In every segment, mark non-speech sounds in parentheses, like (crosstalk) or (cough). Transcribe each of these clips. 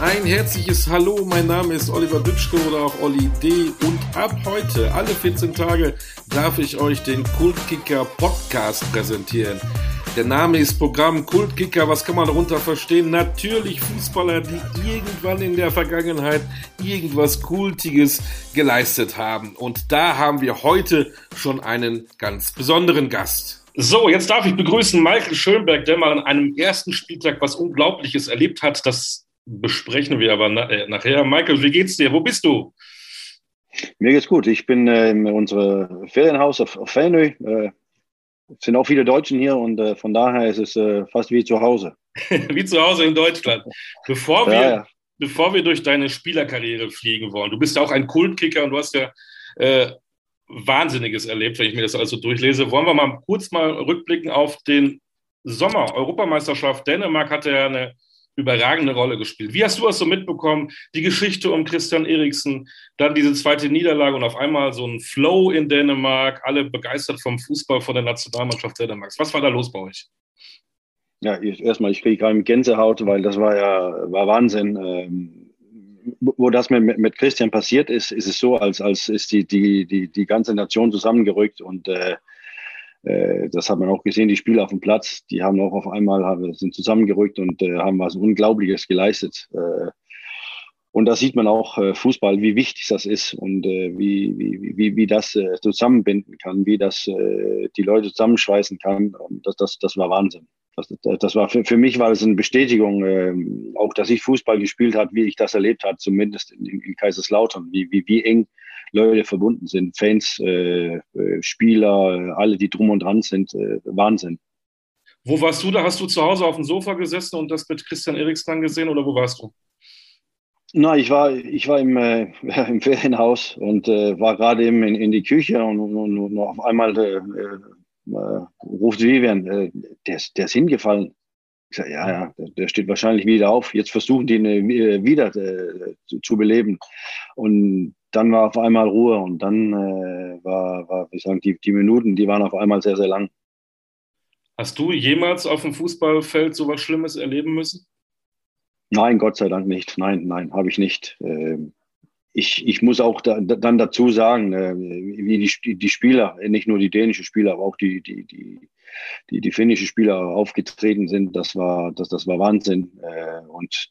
Ein herzliches Hallo, mein Name ist Oliver Dütschke oder auch Olli D. Und ab heute, alle 14 Tage, darf ich euch den Kultkicker Podcast präsentieren. Der Name ist Programm Kultkicker. Was kann man darunter verstehen? Natürlich Fußballer, die irgendwann in der Vergangenheit irgendwas Kultiges geleistet haben. Und da haben wir heute schon einen ganz besonderen Gast. So, jetzt darf ich begrüßen Michael Schönberg, der mal an einem ersten Spieltag was Unglaubliches erlebt hat. Das besprechen wir aber äh, nachher. Michael, wie geht's dir? Wo bist du? Mir geht's gut. Ich bin äh, in unserem Ferienhaus auf, auf Fellnö. Äh, es sind auch viele Deutschen hier und äh, von daher ist es äh, fast wie zu Hause. (laughs) wie zu Hause in Deutschland. Bevor wir, ja, ja. bevor wir durch deine Spielerkarriere fliegen wollen, du bist ja auch ein Kultkicker und du hast ja äh, Wahnsinniges erlebt, wenn ich mir das also durchlese. Wollen wir mal kurz mal rückblicken auf den Sommer, Europameisterschaft. Dänemark hatte ja eine überragende Rolle gespielt. Wie hast du das so mitbekommen? Die Geschichte um Christian Eriksen, dann diese zweite Niederlage und auf einmal so ein Flow in Dänemark, alle begeistert vom Fußball von der Nationalmannschaft Dänemarks. Was war da los bei euch? Ja, erstmal, ich kriege gerade Gänsehaut, weil das war ja war Wahnsinn. Ähm, wo das mit, mit Christian passiert ist, ist es so, als, als ist die, die, die, die ganze Nation zusammengerückt und äh, das hat man auch gesehen, die Spieler auf dem Platz, die haben auch auf einmal haben, sind zusammengerückt und äh, haben was Unglaubliches geleistet. Äh, und da sieht man auch äh, Fußball, wie wichtig das ist und äh, wie, wie, wie, wie das äh, zusammenbinden kann, wie das äh, die Leute zusammenschweißen kann. Und das, das, das war Wahnsinn. Das, das war für, für mich war es eine Bestätigung, äh, auch dass ich Fußball gespielt habe, wie ich das erlebt habe, zumindest in, in Kaiserslautern, wie, wie, wie eng Leute verbunden sind, Fans, äh, äh, Spieler, alle, die drum und dran sind, äh, Wahnsinn. Wo warst du da? Hast du zu Hause auf dem Sofa gesessen und das mit Christian Eriksen gesehen oder wo warst du? Na, ich war, ich war im, äh, (laughs) im Ferienhaus und äh, war gerade eben in, in die Küche und, und, und auf einmal äh, äh, ruft Vivian, äh, der, der ist hingefallen. Ich sage, ja, ja, der steht wahrscheinlich wieder auf. Jetzt versuchen die ihn äh, wieder äh, zu, zu beleben. Und dann war auf einmal Ruhe und dann äh, war, war, ich sagen, die, die Minuten, die waren auf einmal sehr, sehr lang. Hast du jemals auf dem Fußballfeld so was Schlimmes erleben müssen? Nein, Gott sei Dank nicht. Nein, nein, habe ich nicht. Ähm, ich, ich muss auch da, dann dazu sagen, äh, wie die, die Spieler, nicht nur die dänischen Spieler, aber auch die, die, die, die, die finnischen Spieler aufgetreten sind, das war, das, das war Wahnsinn. Äh, und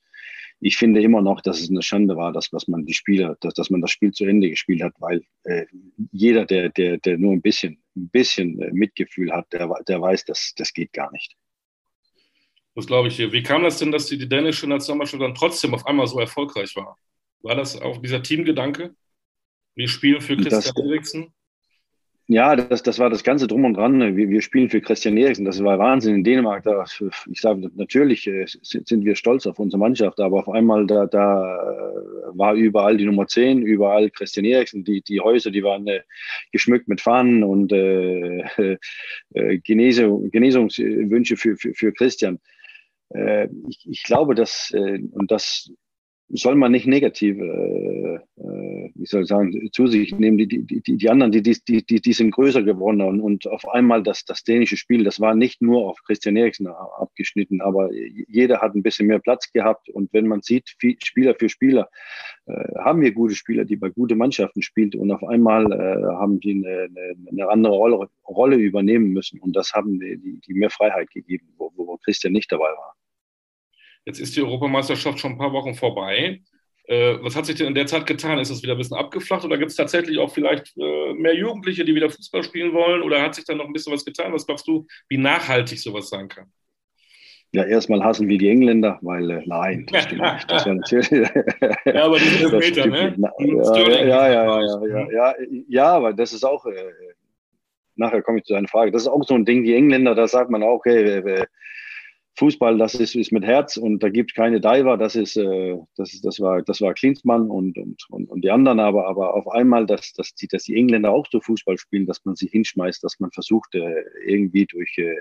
ich finde immer noch, dass es eine Schande war, dass, dass man die Spieler, dass, dass man das Spiel zu Ende gespielt hat, weil äh, jeder, der, der, der nur ein bisschen, ein bisschen äh, Mitgefühl hat, der, der weiß, dass das geht gar nicht. Das glaube ich dir. Wie kam das denn, dass die, die dänische Nationalmannschaft dann trotzdem auf einmal so erfolgreich war? War das auch dieser Teamgedanke? Wir spielen für Christian Eriksen? Ja, das, das war das Ganze drum und dran. Wir, wir spielen für Christian Eriksen. Das war Wahnsinn in Dänemark. Da, ich sage natürlich äh, sind wir stolz auf unsere Mannschaft, aber auf einmal da, da äh, war überall die Nummer 10, überall Christian Eriksen. Die, die Häuser, die waren äh, geschmückt mit Fahnen und äh, (laughs) äh, Genesung, Genesungswünsche für, für, für Christian. Äh, ich, ich glaube, dass, äh, und das soll man nicht negativ, äh, äh, wie soll ich sagen, zu sich nehmen. Die, die, die, die anderen, die, die, die, sind größer geworden und, und auf einmal das, das dänische Spiel, das war nicht nur auf Christian Eriksen abgeschnitten, aber jeder hat ein bisschen mehr Platz gehabt und wenn man sieht, Spieler für Spieler, äh, haben wir gute Spieler, die bei guten Mannschaften spielen und auf einmal äh, haben die eine, eine, eine andere Rolle, Rolle übernehmen müssen und das haben die, die, die mehr Freiheit gegeben, wo, wo Christian nicht dabei war. Jetzt ist die Europameisterschaft schon ein paar Wochen vorbei. Äh, was hat sich denn in der Zeit getan? Ist es wieder ein bisschen abgeflacht oder gibt es tatsächlich auch vielleicht äh, mehr Jugendliche, die wieder Fußball spielen wollen? Oder hat sich da noch ein bisschen was getan? Was glaubst du, wie nachhaltig sowas sein kann? Ja, erstmal hassen wir die Engländer, weil äh, nein, das stimmt nicht. Das natürlich, (laughs) (laughs) ja, aber die sind Meter, ne? Ja, ja, ja, ja, ja, ja, ja, aber das ist auch, äh, nachher komme ich zu einer Frage, das ist auch so ein Ding, die Engländer, da sagt man auch, hey, äh, Fußball, das ist, ist mit Herz und da gibt es keine Diver, das ist, äh, das ist, das war, das war Klinsmann und, und, und, und die anderen, aber, aber auf einmal, dass, dass, die, dass die Engländer auch so Fußball spielen, dass man sich hinschmeißt, dass man versucht, äh, irgendwie durch, äh,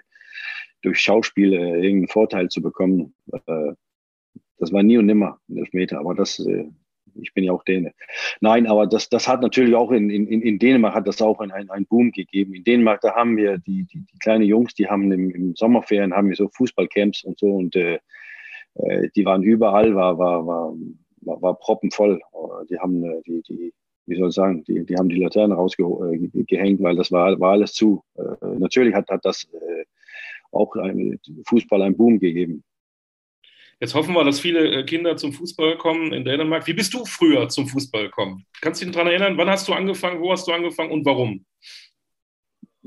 durch Schauspiel äh, irgendeinen Vorteil zu bekommen. Äh, das war nie und nimmer ein Elfmeter, aber das, äh, ich bin ja auch Däne. Nein, aber das, das hat natürlich auch in, in, in Dänemark hat das auch einen, einen Boom gegeben. In Dänemark, da haben wir die, die, die kleinen Jungs, die haben im, im Sommerferien haben wir so Fußballcamps und so und äh, äh, die waren überall, war, war, war, war, war proppenvoll. Die haben äh, die, die, wie soll ich sagen, die, die haben die Laternen rausgehängt, weil das war, war alles zu. Äh, natürlich hat, hat das äh, auch ein, Fußball einen Boom gegeben. Jetzt hoffen wir, dass viele äh, Kinder zum Fußball kommen in Dänemark. Wie bist du früher zum Fußball gekommen? Kannst du dich daran erinnern? Wann hast du angefangen? Wo hast du angefangen und warum?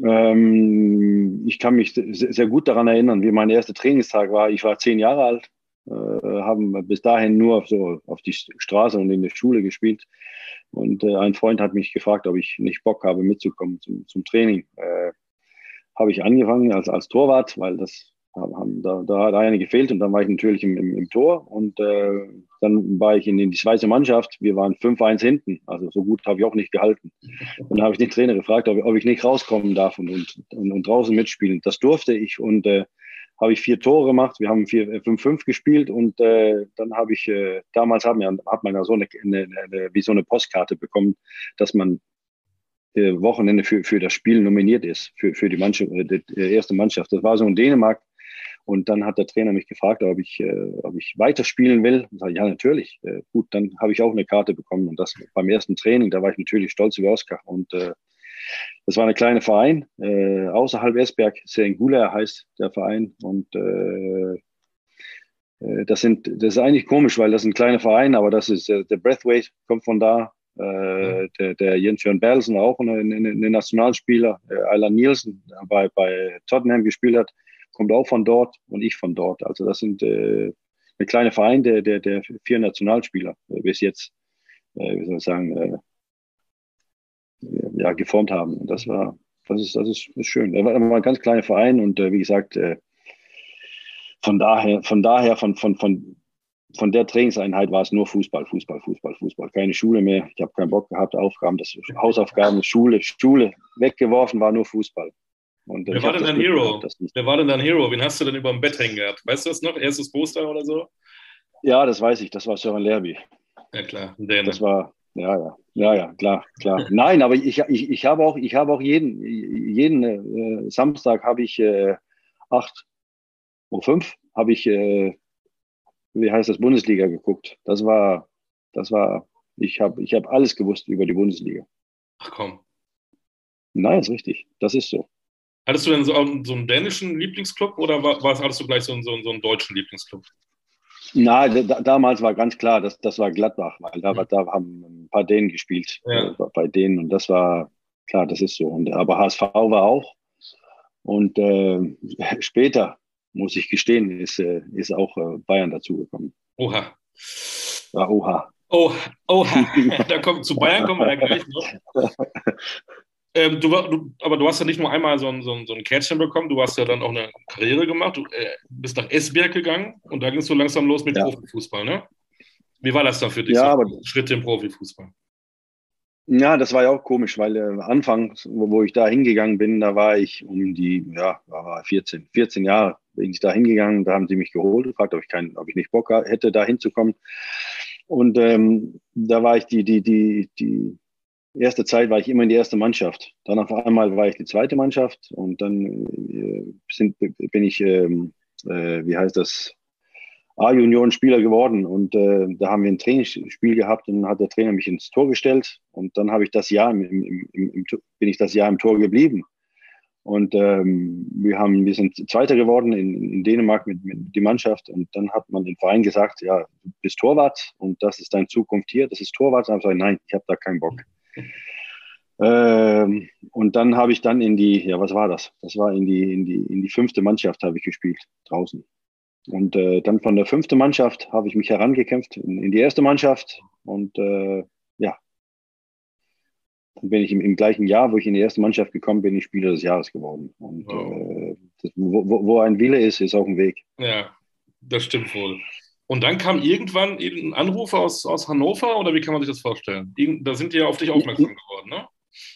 Ähm, ich kann mich sehr gut daran erinnern, wie mein erster Trainingstag war. Ich war zehn Jahre alt, äh, haben bis dahin nur so auf die Straße und in der Schule gespielt. Und äh, ein Freund hat mich gefragt, ob ich nicht Bock habe, mitzukommen zum, zum Training. Äh, habe ich angefangen als, als Torwart, weil das haben, da, da hat eine gefehlt und dann war ich natürlich im, im, im Tor und äh, dann war ich in, in die zweite Mannschaft. Wir waren 5-1 hinten, also so gut habe ich auch nicht gehalten. Und dann habe ich den Trainer gefragt, ob, ob ich nicht rauskommen darf und, und, und, draußen mitspielen. Das durfte ich und äh, habe ich vier Tore gemacht. Wir haben 5-5 äh, gespielt und äh, dann habe ich, äh, damals hat man, hat man ja so eine, eine, eine, wie so eine Postkarte bekommen, dass man äh, Wochenende für, für das Spiel nominiert ist, für, für die, Mannschaft, äh, die erste Mannschaft. Das war so in Dänemark. Und dann hat der Trainer mich gefragt, ob ich, äh, ob ich weiterspielen will. Und sage, ja, natürlich. Äh, gut, dann habe ich auch eine Karte bekommen. Und das beim ersten Training, da war ich natürlich stolz über Oskar. Und äh, das war ein kleiner Verein, äh, außerhalb Esberg, Serengula heißt der Verein. Und äh, äh, das, sind, das ist eigentlich komisch, weil das ist ein kleiner Verein, aber das ist äh, der Breathwaite kommt von da. Äh, der, der Jens Jörn Berlsen, auch ein, ein, ein Nationalspieler, äh, Ayla Nielsen, der bei, bei Tottenham gespielt hat, kommt auch von dort und ich von dort. Also das sind äh, ein kleiner Verein der, der, der vier Nationalspieler äh, bis jetzt, äh, wie soll ich sagen, äh, ja, geformt haben. Und das war, das ist, das ist, schön. Er war, war ein ganz kleiner Verein und äh, wie gesagt, äh, von daher, von daher, von, von, von, von der Trainingseinheit war es nur Fußball, Fußball, Fußball, Fußball. Keine Schule mehr. Ich habe keinen Bock gehabt, Aufgaben, das Hausaufgaben, Schule, Schule weggeworfen, war nur Fußball. Wer war denn dein Hero? Wer war denn dein Hero? Wen hast du denn über dem Bett hängen gehabt? Weißt du das noch? Erstes Poster oder so? Ja, das weiß ich. Das war Sören Lerby. Ja, klar. Der das war, ja, ja, ja, ja, klar, klar. (laughs) Nein, aber ich, ich, ich habe auch, ich habe auch jeden, jeden äh, Samstag habe ich äh, 8 Uhr 5 habe ich, äh, wie heißt das, Bundesliga geguckt. Das war, das war, ich habe, ich habe alles gewusst über die Bundesliga. Ach komm. Nein, ist richtig. Das ist so. Hattest du denn so, so einen dänischen Lieblingsclub oder war, hattest du gleich so einen, so, einen, so einen deutschen Lieblingsclub? Na, da, damals war ganz klar, das, das war Gladbach, weil da, mhm. da haben ein paar Dänen gespielt ja. äh, bei denen und das war klar, das ist so. Und, aber HSV war auch. Und äh, (laughs) später, muss ich gestehen, ist, äh, ist auch äh, Bayern dazugekommen. Oha. Ja, oha. Oh, oha. (laughs) da kommt, zu Bayern kommen wir ja gleich noch. (laughs) Ähm, du, du, aber du hast ja nicht nur einmal so ein, so, ein, so ein Kärtchen bekommen, du hast ja dann auch eine Karriere gemacht. Du äh, bist nach Esberg gegangen und da ging es so langsam los mit ja. Profifußball, ne? Wie war das dann für dich? Ja, so, aber Schritte im Profifußball. Ja, das war ja auch komisch, weil äh, anfangs, wo, wo, ich da hingegangen bin, da war ich um die, ja, war 14, 14 Jahre bin ich da hingegangen, da haben sie mich geholt, gefragt, ob ich, kein, ob ich nicht Bock hätte, da hinzukommen. Und ähm, da war ich die, die, die, die erste Zeit war ich immer in die erste Mannschaft. Dann auf einmal war ich die zweite Mannschaft und dann äh, sind, bin ich, ähm, äh, wie heißt das, A-Junioren-Spieler geworden. Und äh, da haben wir ein Trainingsspiel gehabt und dann hat der Trainer mich ins Tor gestellt. Und dann habe ich das Jahr im, im, im, bin ich das Jahr im Tor geblieben. Und ähm, wir haben, wir sind Zweiter geworden in, in Dänemark mit, mit die Mannschaft. Und dann hat man den Verein gesagt, ja, du bist Torwart und das ist deine Zukunft hier, das ist Torwart. Und ich habe gesagt, nein, ich habe da keinen Bock. Ähm, und dann habe ich dann in die, ja, was war das? Das war in die, in die, in die fünfte Mannschaft habe ich gespielt draußen. Und äh, dann von der fünften Mannschaft habe ich mich herangekämpft in, in die erste Mannschaft. Und äh, ja, dann bin ich im, im, gleichen Jahr, wo ich in die erste Mannschaft gekommen bin, ich Spieler des Jahres geworden. Und wow. äh, das, wo, wo, ein Wille ist, ist auch ein Weg. Ja, das stimmt wohl. Und dann kam irgendwann ein Anruf aus, aus Hannover oder wie kann man sich das vorstellen? Da sind die ja auf dich aufmerksam geworden, ne?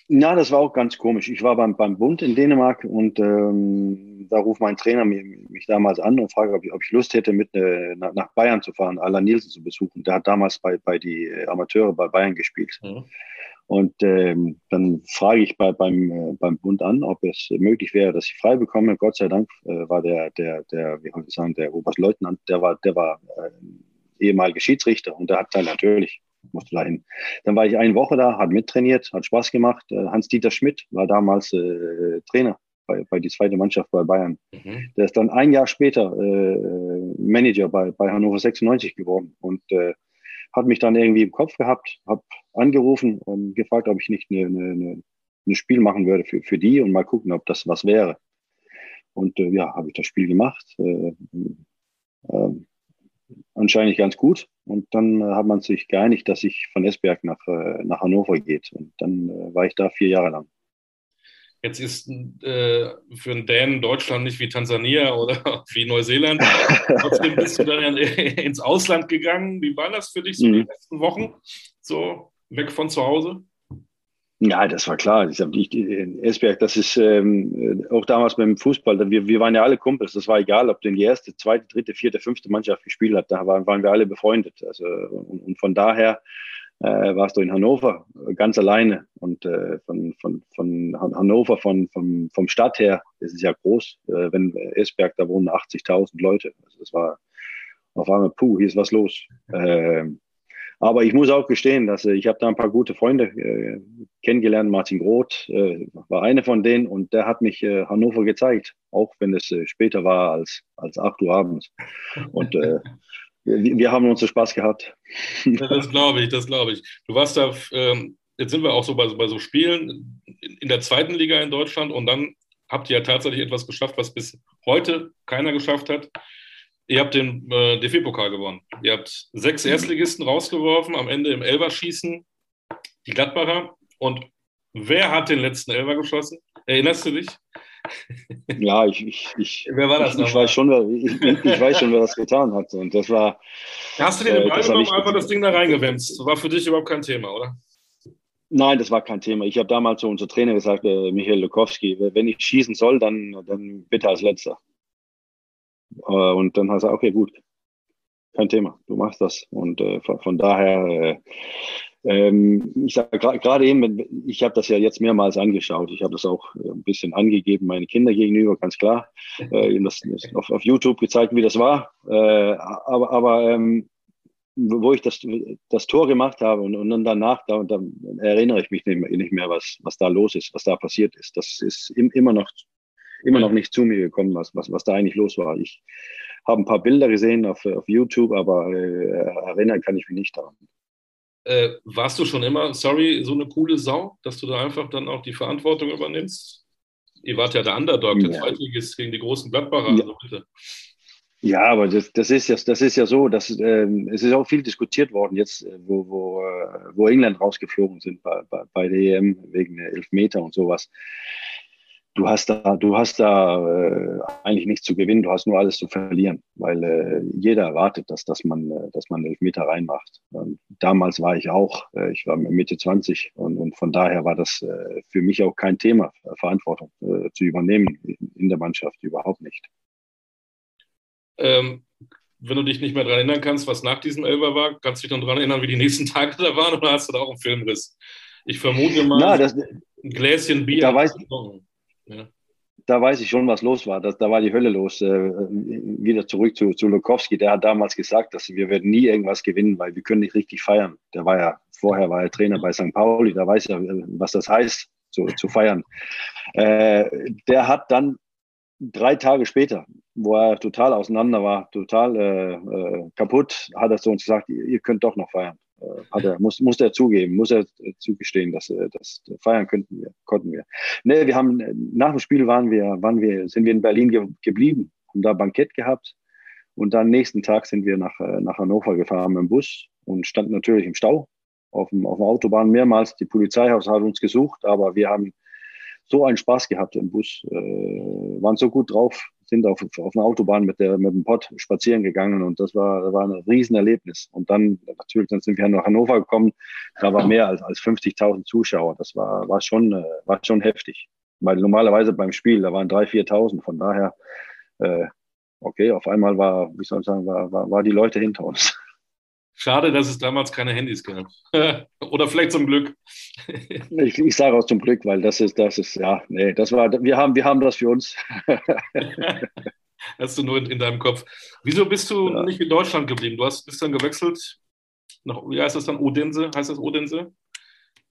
Ja, das war auch ganz komisch. Ich war beim, beim Bund in Dänemark und ähm, da ruft mein Trainer mich, mich damals an und fragt, ob ich, ob ich Lust hätte, mit äh, nach Bayern zu fahren, Alan Nielsen zu besuchen. Der hat damals bei, bei die Amateure bei Bayern gespielt. Mhm. Und ähm, dann frage ich bei, beim, äh, beim Bund an, ob es möglich wäre, dass ich frei bekomme. Gott sei Dank äh, war der, der, der, wie soll ich sagen, der Oberstleutnant, der war, der war äh, ehemaliger Schiedsrichter und der hat dann natürlich, musste dahin. Dann war ich eine Woche da, hat mittrainiert, hat Spaß gemacht. Äh, Hans-Dieter Schmidt war damals äh, Trainer bei, bei die zweite Mannschaft bei Bayern. Mhm. Der ist dann ein Jahr später äh, Manager bei, bei Hannover 96 geworden und äh, hat mich dann irgendwie im Kopf gehabt, habe angerufen und gefragt, ob ich nicht eine, eine, eine Spiel machen würde für, für die und mal gucken, ob das was wäre. Und äh, ja, habe ich das Spiel gemacht. Äh, äh, anscheinend ganz gut. Und dann äh, hat man sich geeinigt, dass ich von Esberg nach, äh, nach Hannover geht. Und dann äh, war ich da vier Jahre lang. Jetzt ist äh, für einen Dänen Deutschland nicht wie Tansania (laughs) oder wie Neuseeland. Trotzdem bist du dann (laughs) ins Ausland gegangen. Wie war das für dich so mhm. die letzten Wochen? So weg von zu Hause? Ja, das war klar. Ich habe in Esberg, das ist ähm, auch damals beim Fußball, wir, wir waren ja alle Kumpels. Das war egal, ob denn die erste, zweite, dritte, vierte, fünfte Mannschaft gespielt hat. Da waren, waren wir alle befreundet. Also, und, und von daher äh, warst du in Hannover ganz alleine. Und äh, von, von, von Hannover, von, vom, vom Stadt her, ist ja groß. Äh, wenn Esberg, da wohnen 80.000 Leute. Also das war auf einmal, puh, hier ist was los. Äh, aber ich muss auch gestehen, dass äh, ich habe da ein paar gute Freunde äh, kennengelernt. Martin Groth äh, war eine von denen und der hat mich äh, Hannover gezeigt, auch wenn es äh, später war als, als 8 Uhr abends. Und äh, (laughs) wir, wir haben unseren Spaß gehabt. das glaube ich, das glaube ich. Du warst da, ähm, jetzt sind wir auch so bei, bei so Spielen in der zweiten Liga in Deutschland und dann habt ihr ja tatsächlich etwas geschafft, was bis heute keiner geschafft hat. Ihr habt den äh, DFB-Pokal gewonnen. Ihr habt sechs Erstligisten rausgeworfen, am Ende im Elverschießen die Gladbacher. Und wer hat den letzten Elver geschossen? Erinnerst du dich? Ja, (laughs) ich, ich, ich, wer war das ich, ich weiß schon, wer, ich, ich, weiß schon, wer das getan hat. Und das war. Hast du dir den äh, Ball äh, genommen, einfach das Ding da reingewämst? Das war für dich überhaupt kein Thema, oder? Nein, das war kein Thema. Ich habe damals zu unserem Trainer gesagt, äh, Michael Lukowski, wenn ich schießen soll, dann, dann bitte als letzter. Äh, und dann hat er gesagt, okay, gut, kein Thema, du machst das. Und äh, von, von, daher äh, ähm, ich sage gerade eben, ich habe das ja jetzt mehrmals angeschaut. Ich habe das auch äh, ein bisschen angegeben, meine Kinder gegenüber, ganz klar. Äh, das auf, auf YouTube gezeigt, wie das war. Äh, aber aber ähm, wo ich das, das Tor gemacht habe und, und dann danach, da, da erinnere ich mich nicht mehr, nicht mehr, was, was da los ist, was da passiert ist. Das ist im, immer noch immer noch nicht zu mir gekommen, was, was, was da eigentlich los war. Ich habe ein paar Bilder gesehen auf, auf YouTube, aber äh, erinnern kann ich mich nicht daran. Äh, warst du schon immer, sorry, so eine coole Sau, dass du da einfach dann auch die Verantwortung übernimmst? Ihr wart ja der Underdog, der ja. Zweitligist gegen die großen Gladbacher. Ja. Also bitte. Ja, aber das, das, ist ja, das ist ja so, dass ähm, es ist auch viel diskutiert worden jetzt, äh, wo, wo, äh, wo England rausgeflogen sind bei, bei, bei der EM wegen der Elfmeter und sowas du hast da, du hast da äh, eigentlich nichts zu gewinnen, du hast nur alles zu verlieren, weil äh, jeder erwartet, dass, dass man, äh, dass man Elfmeter reinmacht. Und damals war ich auch, äh, ich war Mitte 20 und, und von daher war das äh, für mich auch kein Thema, Verantwortung äh, zu übernehmen in der Mannschaft überhaupt nicht. Ähm, wenn du dich nicht mehr daran erinnern kannst, was nach diesem Elber war, kannst du dich noch daran erinnern, wie die nächsten (laughs) Tage da waren oder hast du da auch einen Filmriss? Ich vermute mal, Na, das, ein Gläschen Bier. Da weiß, ja. Da weiß ich schon, was los war. Das, da war die Hölle los. Äh, wieder zurück zu, zu Lukowski. Der hat damals gesagt, dass wir werden nie irgendwas gewinnen, weil wir können nicht richtig feiern. Der war ja, vorher war er Trainer bei St. Pauli. Da weiß er, was das heißt, zu, zu feiern. Äh, der hat dann drei Tage später, wo er total auseinander war, total äh, äh kaputt, hat er so uns gesagt, ihr könnt doch noch feiern hat er, muss, muss er zugeben, muss er zugestehen, dass, dass feiern könnten wir, konnten wir. Nee, wir haben, nach dem Spiel waren wir, waren wir, sind wir in Berlin ge geblieben, haben da Bankett gehabt und dann nächsten Tag sind wir nach, nach Hannover gefahren mit dem Bus und standen natürlich im Stau auf, dem, auf der Autobahn mehrmals. Die Polizeihaus hat uns gesucht, aber wir haben so einen Spaß gehabt im Bus, äh, waren so gut drauf, sind auf, auf einer Autobahn mit, der, mit dem Pott spazieren gegangen und das war, war ein Riesenerlebnis. Und dann natürlich, dann sind wir nach Hannover gekommen, da war mehr als, als 50.000 Zuschauer. Das war, war, schon, äh, war schon heftig. Weil normalerweise beim Spiel, da waren 3.000, 4.000. Von daher, äh, okay, auf einmal war, wie soll ich sagen, war, war, war die Leute hinter uns. Schade, dass es damals keine Handys gab. (laughs) Oder vielleicht zum Glück. (laughs) ich, ich sage auch zum Glück, weil das ist, das ist, ja, nee, das war, wir haben, wir haben das für uns. (laughs) Hast du nur in, in, deinem Kopf. Wieso bist du ja. nicht in Deutschland geblieben? Du hast, bist dann gewechselt nach, wie heißt das dann, Odense? Heißt das Odense?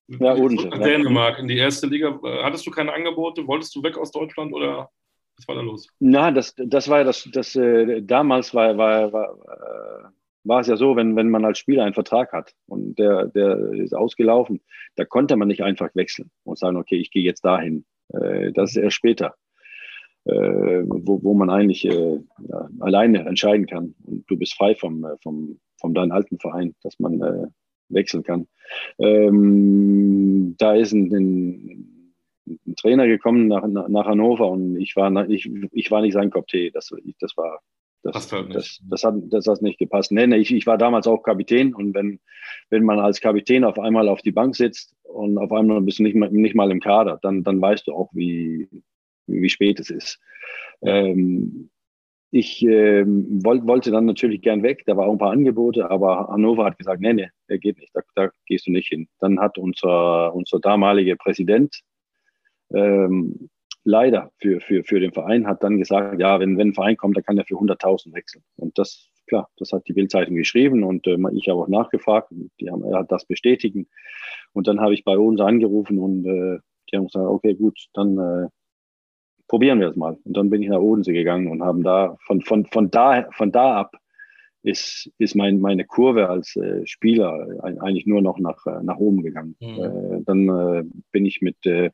Ja, Odense. In Dänemark, in die erste Liga. Hattest du keine Angebote? Wolltest du weg aus Deutschland oder was war da los? Na, das, das war das, das äh, damals war, war, war, äh, war es ja so, wenn, wenn man als Spieler einen Vertrag hat und der, der ist ausgelaufen, da konnte man nicht einfach wechseln und sagen, okay, ich gehe jetzt dahin. Äh, das ist erst später, äh, wo, wo man eigentlich äh, ja, alleine entscheiden kann. Und du bist frei vom, äh, vom, vom deinem alten Verein, dass man äh, wechseln kann. Ähm, da ist ein, ein, ein, Trainer gekommen nach, nach Hannover und ich war, ich, ich war nicht sein Kopf. Das, das war das, halt das, das, hat, das hat nicht gepasst. Nee, nee, ich, ich war damals auch Kapitän und wenn, wenn man als Kapitän auf einmal auf die Bank sitzt und auf einmal bist du nicht mal, nicht mal im Kader, dann, dann weißt du auch, wie, wie spät es ist. Ähm, ich ähm, wollt, wollte dann natürlich gern weg, da war auch ein paar Angebote, aber Hannover hat gesagt, nee, nee, der geht nicht, da, da gehst du nicht hin. Dann hat unser, unser damaliger Präsident ähm, leider für, für, für den Verein hat dann gesagt, ja, wenn, wenn ein Verein kommt, dann kann er für 100.000 wechseln. Und das, klar, das hat die Bildzeitung geschrieben und äh, ich habe auch nachgefragt. Die haben, er hat das bestätigen. Und dann habe ich bei uns angerufen und äh, die haben gesagt, okay, gut, dann äh, probieren wir es mal. Und dann bin ich nach Odense gegangen und haben da, von, von, von da, von da ab ist, ist mein, meine Kurve als äh, Spieler eigentlich nur noch nach, äh, nach oben gegangen. Mhm. Äh, dann äh, bin ich mit, äh,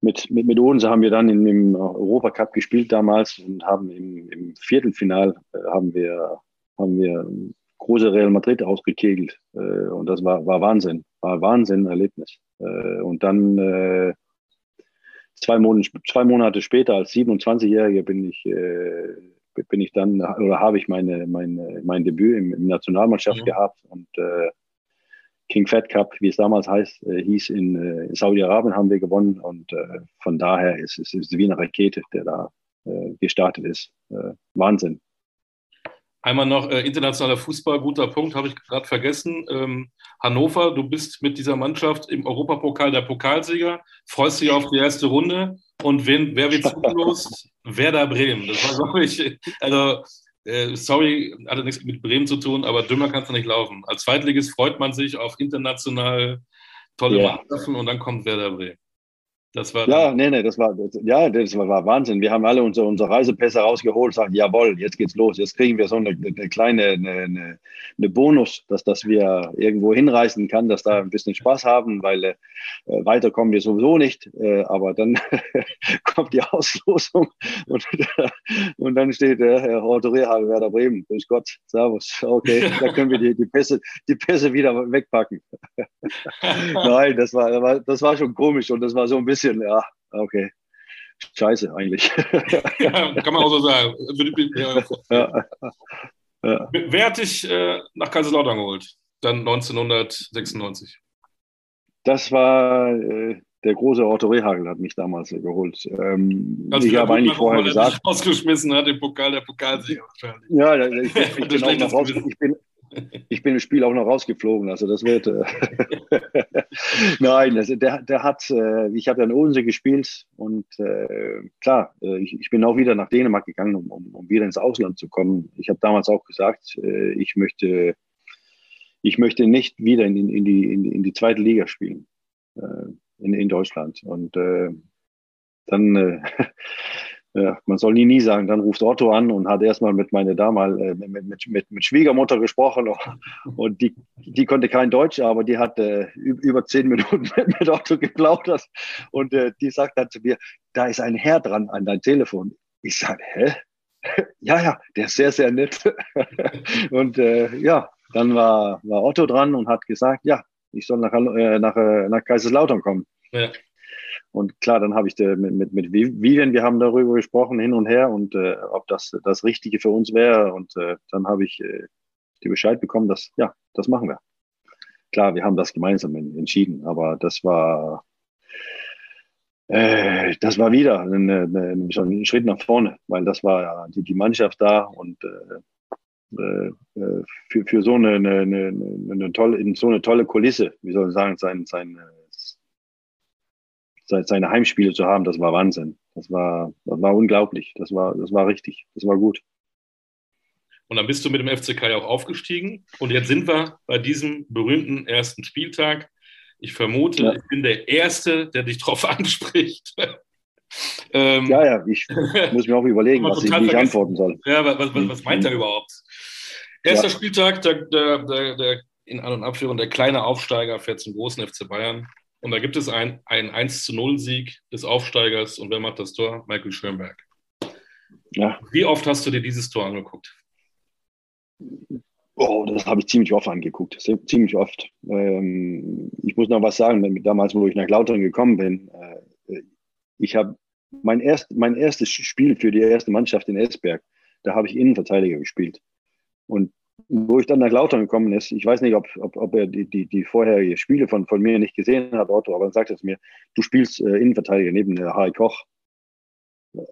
mit, mit, mit Odense haben wir dann im, im Europacup gespielt damals und haben im, im Viertelfinal äh, haben wir, haben wir große Real Madrid ausgekegelt. Äh, und das war, war Wahnsinn, war Wahnsinn Erlebnis. Äh, und dann äh, zwei, Monate, zwei Monate später, als 27-Jähriger, bin ich, äh, bin ich dann oder habe ich meine, meine, mein Debüt im, im Nationalmannschaft mhm. gehabt und äh, King Fat Cup, wie es damals heißt, äh, hieß, in, äh, in Saudi-Arabien haben wir gewonnen und äh, von daher ist es ist wie eine Rakete, der da äh, gestartet ist. Äh, Wahnsinn. Einmal noch äh, internationaler Fußball, guter Punkt, habe ich gerade vergessen. Ähm, Hannover, du bist mit dieser Mannschaft im Europapokal der Pokalsieger, freust dich auf die erste Runde und wen, wer wird (laughs) zugelost? Werder Bremen. Das war, glaube ich, also äh, sorry, hatte nichts mit Bremen zu tun, aber dümmer kannst du nicht laufen. Als Zweitligist freut man sich auf international tolle yeah. Mannschaften und dann kommt Werder Bremen. Das war ja, nee, nee, das war, das, ja, das war, war, Wahnsinn. Wir haben alle unsere, unsere Reisepässe rausgeholt, sagen, jawohl, jetzt geht's los. Jetzt kriegen wir so eine, eine kleine eine, eine, Bonus, dass, dass wir irgendwo hinreisen kann, dass da ein bisschen Spaß haben, weil äh, weiter kommen wir sowieso nicht. Äh, aber dann (laughs) kommt die Auslosung (laughs) und, und dann steht äh, Herr Otto Rehagel, Werder Bremen. Grüß Gott, Servus. Okay, da können wir die, die, Pässe, die Pässe wieder wegpacken. (laughs) Nein, das war, das war schon komisch und das war so ein bisschen bisschen, ja, okay. Scheiße eigentlich. (laughs) ja, kann man auch so sagen. (laughs) ja. Ja. Wer hat dich äh, nach Kaiserslautern geholt? Dann 1996. Das war äh, der große Otto Rehagel hat mich damals äh, geholt. Ähm, ich habe eigentlich vorher gesagt. (laughs) Ausgeschmissen hat im Pokal der Pokalsieger wahrscheinlich. Ja, ich, ich, bin, auch noch raus, ich, bin, ich bin im Spiel auch noch rausgeflogen, also das wird. Äh (laughs) Nein, also der, der hat, äh, ich habe ja in Odense gespielt und äh, klar, äh, ich, ich bin auch wieder nach Dänemark gegangen, um, um, um wieder ins Ausland zu kommen. Ich habe damals auch gesagt, äh, ich möchte, ich möchte nicht wieder in, in, die, in, in die zweite Liga spielen äh, in, in Deutschland. Und äh, dann Ja, man soll nie, nie sagen, dann ruft Otto an und hat erstmal mit meiner damals äh, mit, mit, mit, mit, Schwiegermutter gesprochen (laughs) und die, die konnte kein Deutsch, aber die hat äh, über zehn Minuten (laughs) mit, mit Otto geplaudert und äh, die sagt dann zu mir, da ist ein Herr dran an dein Telefon. Ich sage, hä? (laughs) ja, ja, der ist sehr, sehr nett. und äh, ja, dann war, war Otto dran und hat gesagt, ja, ich soll nach, äh, nach, äh, nach Kaiserslautern kommen. Ja. Und klar, dann habe ich mit, mit, mit Vivian, wir haben darüber gesprochen, hin und her und äh, ob das das Richtige für uns wäre. Und äh, dann habe ich äh, die Bescheid bekommen, dass ja, das machen wir. Klar, wir haben das gemeinsam entschieden, aber das war äh, das war wieder ein, ein, ein, Schritt nach vorne, weil das war ja die, die Mannschaft da und äh, äh, äh, für, für so eine, eine, eine, eine, tolle, in so eine tolle Kulisse, wie soll ich sagen, sein, sein, seine Heimspiele zu haben, das war Wahnsinn. Das war, das war unglaublich. Das war, das war richtig. Das war gut. Und dann bist du mit dem FCK ja auch aufgestiegen. Und jetzt sind wir bei diesem berühmten ersten Spieltag. Ich vermute, ja. ich bin der Erste, der dich darauf (laughs) anspricht. ähm, ja, ja, ich (laughs) muss mir auch überlegen, was ich nicht antworten soll. Ja, was, was, was meint er überhaupt? Erster ja. Spieltag, der, der, der, der, in An- und Abführung, der kleine Aufsteiger fährt zum großen FC Bayern. Und da gibt es einen 1 zu 0 Sieg des Aufsteigers. Und wer macht das Tor? Michael Schönberg. Ja. Wie oft hast du dir dieses Tor angeguckt? Oh, das habe ich ziemlich oft angeguckt, ziemlich oft. Ähm, ich muss noch was sagen, damals, wo ich nach Lautern gekommen bin, äh, ich habe mein, erst, mein erstes Spiel für die erste Mannschaft in Esberg, da habe ich Innenverteidiger gespielt. Und wo ich dann nach Lautern gekommen ist, ich weiß nicht, ob, ob, ob er die, die, die vorherige Spiele von, von mir nicht gesehen hat, Otto, aber dann sagt er es mir, du spielst äh, Innenverteidiger neben der Harry Koch.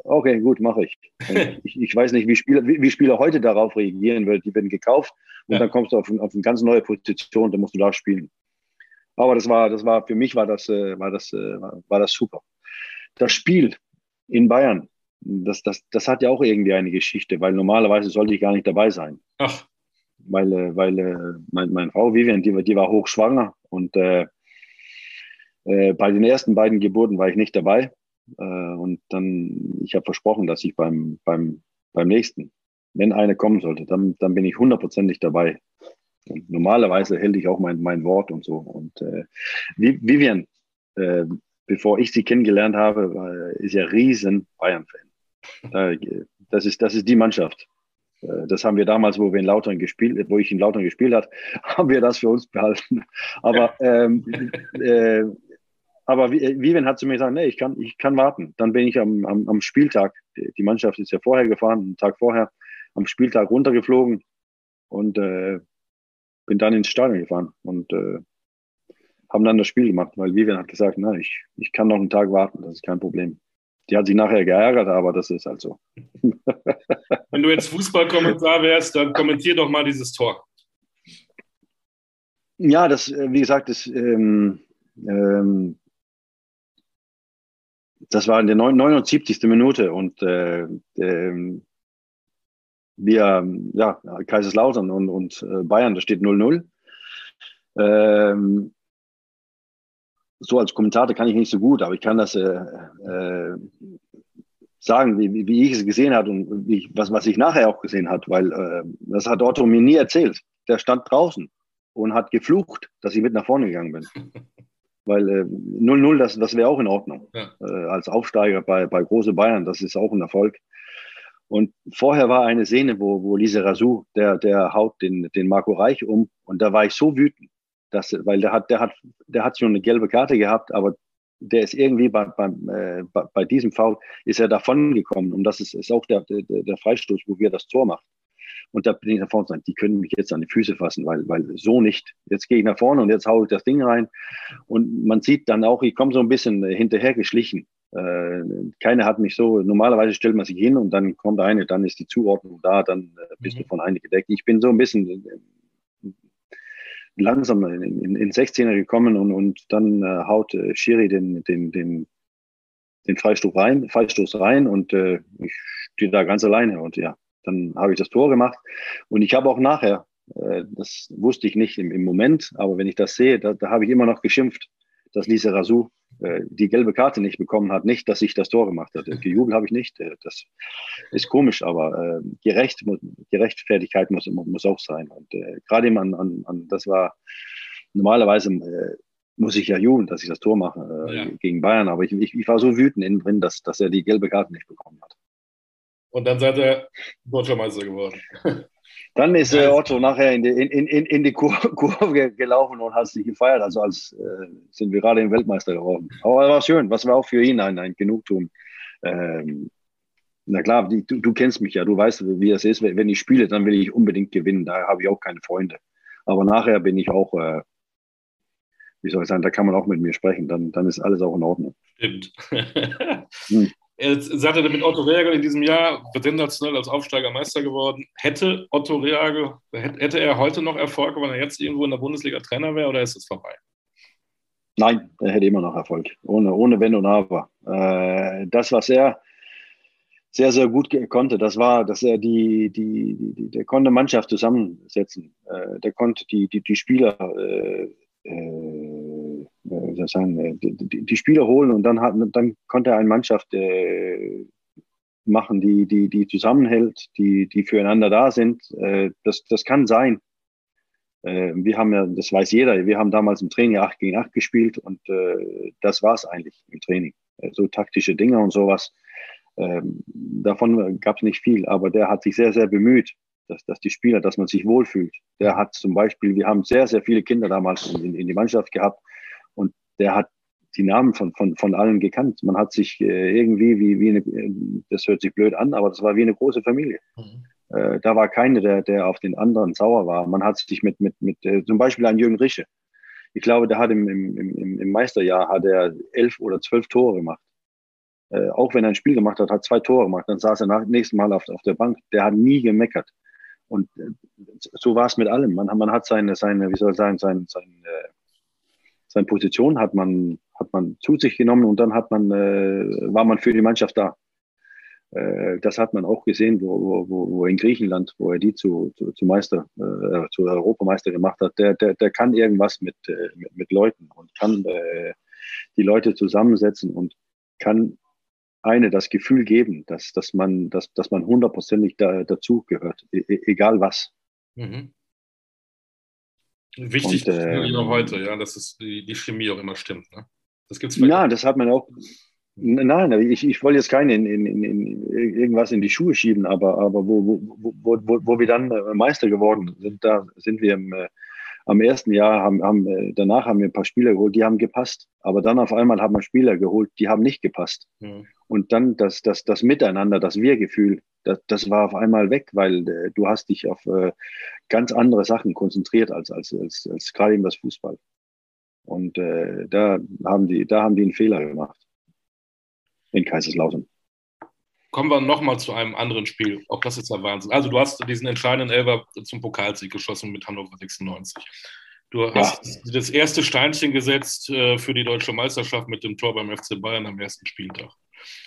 Okay, gut, mache ich. (laughs) ich. ich. weiß nicht, wie Spieler, wie, wie Spieler heute darauf reagieren würden. Die werden gekauft und ja. dann kommst du auf, auf eine ganz neue Position, dann musst du da spielen. Aber das war, das war für mich war das, äh, war das, äh, war das super. Das Spiel in Bayern, das, das, das hat ja auch irgendwie eine Geschichte, weil normalerweise sollte ich gar nicht dabei sein. Ach. Weil, äh, weil äh, mein, meine Frau Vivian, die, die war hochschwanger und äh, äh, bei den ersten beiden Geburten war ich nicht dabei. Äh, und dann, ich habe versprochen, dass ich beim, beim, beim nächsten, wenn eine kommen sollte, dann, dann bin ich hundertprozentig dabei. Und normalerweise hält ich auch mein, mein Wort und so. Und äh, Vivian, äh, bevor ich sie kennengelernt habe, ist ja riesen Bayern-Fan. Das ist, das ist die Mannschaft. Äh, das haben wir damals, wo wir in Lautern gespielt, wo ich in Lautern gespielt habe, (laughs) haben wir das für uns behalten. Aber ähm, äh, aber äh, Vivian hat zu mir gesagt, nee, ich kann, ich kann warten. Dann bin ich am, am, am Spieltag, die Mannschaft ist ja vorher gefahren, einen Tag vorher, am Spieltag runtergeflogen und äh, bin dann ins Stadion gefahren und äh, haben dann das Spiel gemacht, weil Vivian hat gesagt, na, ich, ich kann noch einen Tag warten, das ist kein Problem. Die hat sich nachher geärgert, aber das ist halt so. (laughs) Wenn du jetzt Fußballkommentar wärst, dann kommentier doch mal dieses Tor. Ja, das, äh, wie gesagt, das, ähm, ähm, das war in der 79. Minute und äh, äh, wir, ja, Kaiserslautern und, und äh, Bayern, da steht 0-0. Ähm, so als Kommentator kann ich nicht so gut, aber ich kann das äh, äh, sagen, wie, wie ich es gesehen habe und ich, was, was ich nachher auch gesehen habe, weil äh, das hat Otto mir nie erzählt. Der stand draußen und hat geflucht, dass ich mit nach vorne gegangen bin. (laughs) Weil 0-0, äh, das, das wäre auch in Ordnung. Ja. Äh, als Aufsteiger bei, bei Große Bayern, das ist auch ein Erfolg. Und vorher war eine Szene, wo, wo Lise Razou, der, der haut den, den Marco Reich um. Und da war ich so wütend, dass, weil der hat, der hat, der hat schon eine gelbe Karte gehabt, aber der ist irgendwie bei, beim, äh, bei, bei diesem Foul ist er davon gekommen. Und das ist, ist auch der, der, der Freistoß, wo wir das Tor machen. Und da bin ich nach vorne und die können mich jetzt an die Füße fassen, weil, weil so nicht. Jetzt gehe ich nach vorne und jetzt haue ich das Ding rein. Und man sieht dann auch, ich komme so ein bisschen hinterher geschlichen. Äh, keiner hat mich so, normalerweise stellt man sich hin und dann kommt eine, dann ist die Zuordnung da, dann äh, bist mhm. du von einer gedeckt. Ich bin so ein bisschen langsam in, in, in 16er gekommen und, und dann äh, haut äh, Schiri den, den, den, den Freistoß rein, Freistoß rein und äh, ich stehe da ganz alleine und ja, dann habe ich das Tor gemacht. Und ich habe auch nachher, äh, das wusste ich nicht im, im, Moment, aber wenn ich das sehe, da, da habe ich immer noch geschimpft, dass Lisa Razou äh, die gelbe Karte nicht bekommen hat. Nicht, dass ich das Tor gemacht hatte. Gejubelt habe ich nicht. Äh, das ist komisch, aber äh, gerecht, Gerechtfertigkeit muss, muss auch sein. Und äh, gerade an, an, an, das war normalerweise äh, muss ich ja jubeln, dass ich das Tor mache äh, ja. gegen Bayern. Aber ich, ich, ich, war so wütend innen drin, dass, dass er die gelbe Karte nicht bekommen hat. Und dann seid ihr Deutscher Meister geworden. (laughs) Dann ist äh, Otto nachher in die, in, in, in die (laughs) Kurve gelaufen und hat sich gefeiert. Also als äh, sind wir gerade im Weltmeister geworden. Aber das war schön. Was war auch für ihn ein, ein Genugtuung. Ähm, na klar, die, du, du, kennst mich ja. Du weißt, wie es ist. Wenn ich spiele, dann will ich unbedingt gewinnen. Da habe ich auch keine Freunde. Aber nachher bin ich auch, äh, wie soll ich sagen, da kann man auch mit mir sprechen. Dann, dann ist alles auch in Ordnung. Stimmt. hm. (laughs) Er sagte mit Otto Reagel in diesem Jahr sensationell als Aufsteiger Meister geworden. Hätte Otto Reagel, hätte er heute noch Erfolg, wenn er jetzt irgendwo in der Bundesliga Trainer wäre oder ist es vorbei? Nein, er hätte immer noch Erfolg. Ohne, ohne Wenn und Aber. Äh, das, was er sehr, sehr gut konnte, das war, dass er die, die, die der konnte Mannschaft zusammensetzen. Äh, der konnte die, die, die Spieler äh, äh, äh sagen, äh, die, die, Spieler holen und dann, hat, dann konnte er eine Mannschaft äh, machen, die, die, die zusammenhält, die, die füreinander da sind. Äh, das, das kann sein. Äh, wir haben ja, das weiß jeder, wir haben damals im Training 8 gegen 8 gespielt und äh, das war es eigentlich im Training. Äh, so taktische Dinge und sowas. Ähm, davon gab es nicht viel, aber der hat sich sehr, sehr bemüht, dass, dass die Spieler, dass man sich wohlfühlt. Der hat zum Beispiel, wir haben sehr, sehr viele Kinder damals in, in die Mannschaft gehabt der hat die Namen von, von, von allen gekannt. Man hat sich äh, irgendwie wie, wie eine, das hört sich blöd an, aber das war wie eine große Familie. Mhm. Äh, da war keiner, der, der auf den anderen sauer war. Man hat sich mit, mit, mit äh, zum Beispiel an Jürgen Rische. Ich glaube, der hat im, im, im, im Meisterjahr hat er elf oder zwölf Tore gemacht. Äh, auch wenn er ein Spiel gemacht hat, hat zwei Tore gemacht. Dann saß er nach nächsten Mal auf, auf der Bank. Der hat nie gemeckert. Und äh, so war es mit allem. Man, man hat seine, seine, wie soll ich sagen, sein, sein, äh, seine Position hat man, hat man zu sich genommen und dann hat man, äh, war man für die Mannschaft da. Äh, das hat man auch gesehen, wo, wo, wo in Griechenland, wo er die zu, zu, zu Meister, äh, zu Europameister gemacht hat. Der, der, der kann irgendwas mit, äh, mit, mit Leuten und kann äh, die Leute zusammensetzen und kann eine das Gefühl geben, dass, dass man, dass, dass man hundertprozentig da, dazu gehört, e, e egal was. Mhm. Wichtig und, äh, noch heute, ja, dass es die, die Chemie auch immer stimmt. Ne? Das gibt's ja, das hat man auch. Nein, ich, ich wollte jetzt keine in, in, in, in, irgendwas in die Schuhe schieben, aber, aber wo, wo, wo, wo, wo wir dann Meister geworden sind, da sind wir im, äh, am ersten Jahr haben, haben äh, danach haben wir ein paar Spieler geholt, die haben gepasst. Aber dann auf einmal haben wir Spieler geholt, die haben nicht gepasst. Mhm. Und dann das, das, das Miteinander, das Wir-Gefühl, das, das war auf einmal weg, weil äh, du hast dich auf äh, ganz andere Sachen konzentriert als, als, als, als gerade eben das Fußball. Und äh, da haben die, da haben die einen Fehler gemacht. In Kaiserslautern. Kommen wir nochmal zu einem anderen Spiel. Auch das ist ja Wahnsinn. Also du hast diesen entscheidenden Elber zum Pokalsieg geschossen mit Hannover 96. Du hast ja. das erste Steinchen gesetzt äh, für die deutsche Meisterschaft mit dem Tor beim FC Bayern am ersten Spieltag.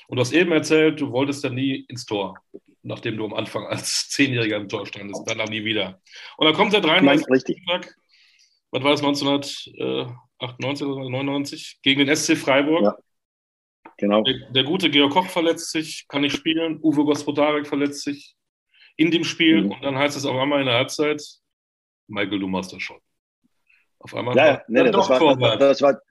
Und du hast eben erzählt, du wolltest dann nie ins Tor, nachdem du am Anfang als Zehnjähriger im Tor standest, dann auch nie wieder. Und dann kommt der 33. Spieltag, was war das, 1998 oder 99, gegen den SC Freiburg. Ja. Genau. Der, der, gute Georg Koch verletzt sich, kann nicht spielen. Uwe Gospodarek verletzt sich in dem Spiel. Mhm. Und dann heißt es auf einmal in der Halbzeit, Michael, du machst das schon. Auf einmal ja, nee, das, war, das, das, war,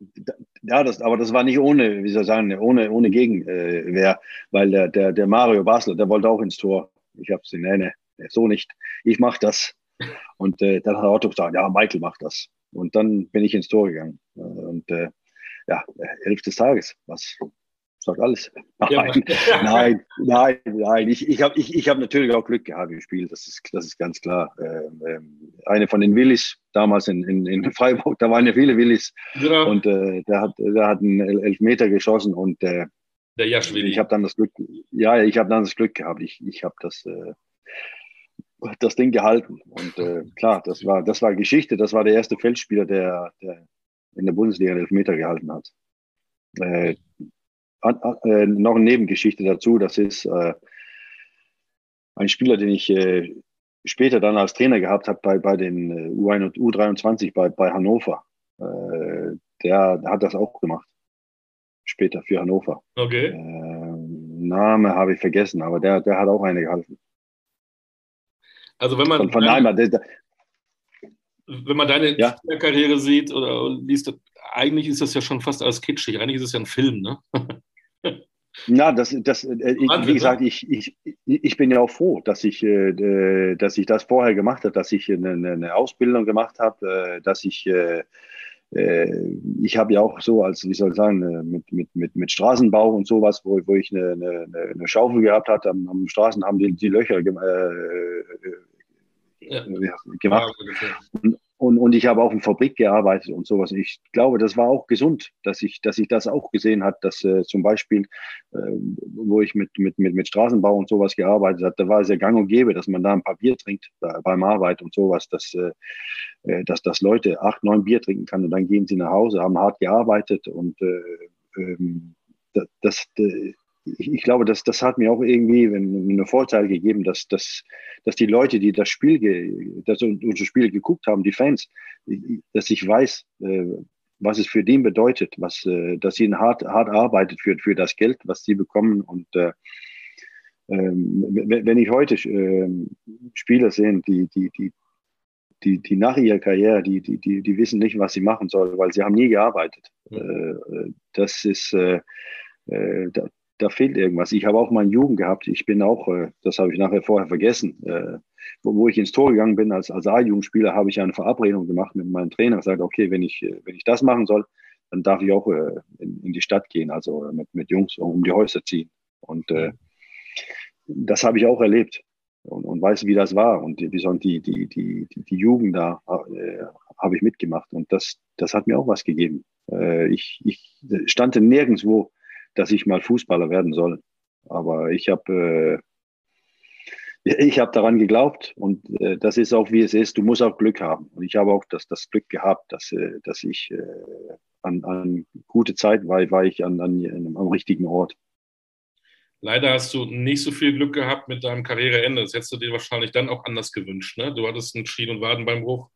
ja, das, aber das war nicht ohne, wie soll ich sagen, ohne, ohne Gegenwehr, weil der, der, der Mario Basler, der wollte auch ins Tor. Ich habe sie, nee, nee, so nicht. Ich mache das. Und äh, dann hat er auch gesagt, ja, Michael macht das. Und dann bin ich ins Tor gegangen. Und äh, ja, elf des Tages, was sagt alles. (laughs) Nein, ja. (laughs) nein, nein, nein. Ich, ich habe ich, ich hab natürlich auch Glück gehabt im Spiel, das ist, das ist ganz klar. Ähm, ähm, eine von den Willis damals in, in, in (laughs) Freiburg, da waren ja viele Willis. Ja. Und äh, der, hat, der hat einen Elfmeter geschossen und äh, der Jaschwili. Ich habe dann das Glück, ja, ich habe dann das Glück gehabt. Ich, ich habe das, äh, das Ding gehalten. Und äh, klar, das war, das war Geschichte. Das war der erste Feldspieler, der, der in der Bundesliga einen Elfmeter gehalten hat. Äh, äh, noch eine Nebengeschichte dazu. Das ist äh, ein Spieler, den ich äh, später dann als Trainer gehabt habe bei, bei den äh, U23 bei, bei Hannover. Äh, der, hat das auch gemacht. Später für Hannover. Okay. Äh, Name habe ich vergessen, aber der, der hat auch eine gehalten. Also wenn man, von, von deine, der, wenn man deine ja? Karriere sieht oder liest, eigentlich ist das ja schon fast alles kitschig. Eigentlich ist es ja ein Film, ne? Na, das, das, äh, ich, wie gesagt, ich, ich, ich bin ja auch froh, dass ich, äh, dass ich das vorher gemacht habe, dass ich eine, eine Ausbildung gemacht habe, äh, dass ich, äh, äh ich habe ja auch so als, wie soll ich sagen, äh, mit, mit, mit, mit Straßenbau und sowas, wo, wo ich eine, eine, eine Schaufel gehabt hatte, am, am Straßen haben die, die Löcher ge ja. gemacht. Und, und ich habe auch in Fabrik gearbeitet und sowas. Ich glaube, das war auch gesund, dass ich, dass ich das auch gesehen hat, dass äh, zum Beispiel, äh, wo ich mit, mit, mit, mit Straßenbau und sowas gearbeitet habe, da war es ja gang und gäbe, dass man da ein paar Bier trinkt da, beim Arbeit und sowas, dass, äh, äh dass, dass Leute acht, neun Bier trinken kann und dann gehen sie nach Hause, haben hart gearbeitet und äh, ähm, das, das, ich, ich, glaube, das, das hat mir auch irgendwie einen Vorteil gegeben, dass, dass, dass die Leute, die das Spiel, das unsere Spiele geguckt haben, die Fans, dass ich weiß, äh, was es für den bedeutet, was, äh, dass sie hart, hart arbeitet für, für das Geld, was sie bekommen. Und äh, ähm, wenn ich heute äh, Spieler sehe, die, die, die, die, die nach ihrer Karriere, die, die, die, die wissen nicht, was sie machen sollen, weil sie haben nie gearbeitet. Mhm. das ist, äh, da, fehlt irgendwas. Ich habe auch mal Jugend gehabt. Ich bin auch, äh, das habe ich nachher vorher vergessen, äh, wo, ich ins Tor gegangen bin als, als A-Jugendspieler, habe ich eine Verabredung gemacht mit meinem Trainer und gesagt, okay, wenn ich, äh, wenn ich das machen soll, dann darf ich auch in, in, die Stadt gehen, also mit, mit Jungs um die Häuser ziehen. Und das habe ich auch erlebt und, und weiß, wie das war. Und wie die, die, die, die Jugend da äh, habe ich mitgemacht. Und das, das hat mir auch was gegeben. Äh, ich, ich stand nirgendwo dass ich mal Fußballer werden soll. Aber ich habe äh, habe daran geglaubt und äh, das ist auch wie es ist. Du musst auch Glück haben. Und ich habe auch das, das Glück gehabt, dass, äh, dass ich äh, an, an gute Zeit war, war ich an, an, am richtigen Ort. Leider hast du nicht so viel Glück gehabt mit deinem Karriereende. Das hättest du dir wahrscheinlich dann auch anders gewünscht. Ne? Du hattest einen Schien- und Wadenbeinbruch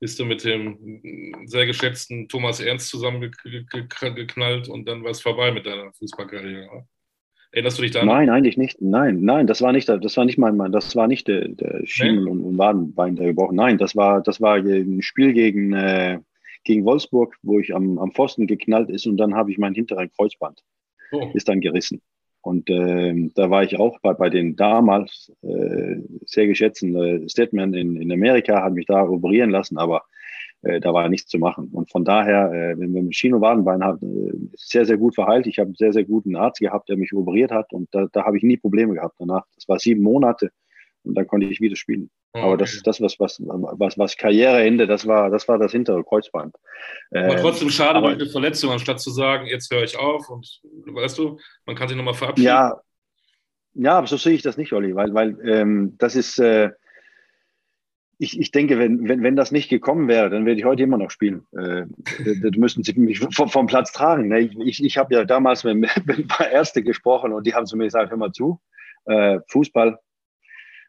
bist du mit dem sehr geschätzten Thomas Ernst zusammengeknallt und dann war es vorbei mit deiner Fußballkarriere. Erinnerst du dich daran? Nein, eigentlich nicht. Nein, nein, das war nicht, das war nicht mein, das war nicht der, der Schienen- nee? und, Wadenbein, der gebrochen. Nein, das war, das war ein Spiel gegen, äh, gegen Wolfsburg, wo ich am, am Pfosten geknallt ist und dann habe ich mein hinteren Kreuzband. Oh. Ist dann gerissen. Und äh, da war ich auch bei, bei den damals äh, sehr geschätzten äh, Statman in, in Amerika, hat mich da operieren lassen, aber äh, da war nichts zu machen. Und von daher, äh, wenn wir mit Chino-Wadenbein hat, äh, sehr, sehr gut verheilt. Ich habe einen sehr, sehr guten Arzt gehabt, der mich operiert hat und da, da habe ich nie Probleme gehabt danach. Das war sieben Monate und dann konnte ich wieder spielen. Oh, Aber das ist das, was, was, was, was Karriereende, das war, das war das hintere Kreuzband. Aber ähm, trotzdem schade aber, eine Verletzung, anstatt zu sagen, jetzt höre ich auf und weißt du, man kann sich nochmal verabschieden. Ja, ja, aber so sehe ich das nicht, Olli, weil, weil ähm, das ist, äh, ich, ich denke, wenn, wenn, wenn das nicht gekommen wäre, dann würde ich heute immer noch spielen. Äh, da müssten sie mich vom, vom Platz tragen. Ne? Ich, ich, ich habe ja damals mit, (laughs) mit ein paar Ärzte gesprochen und die haben zu mir gesagt, hör mal zu, äh, Fußball,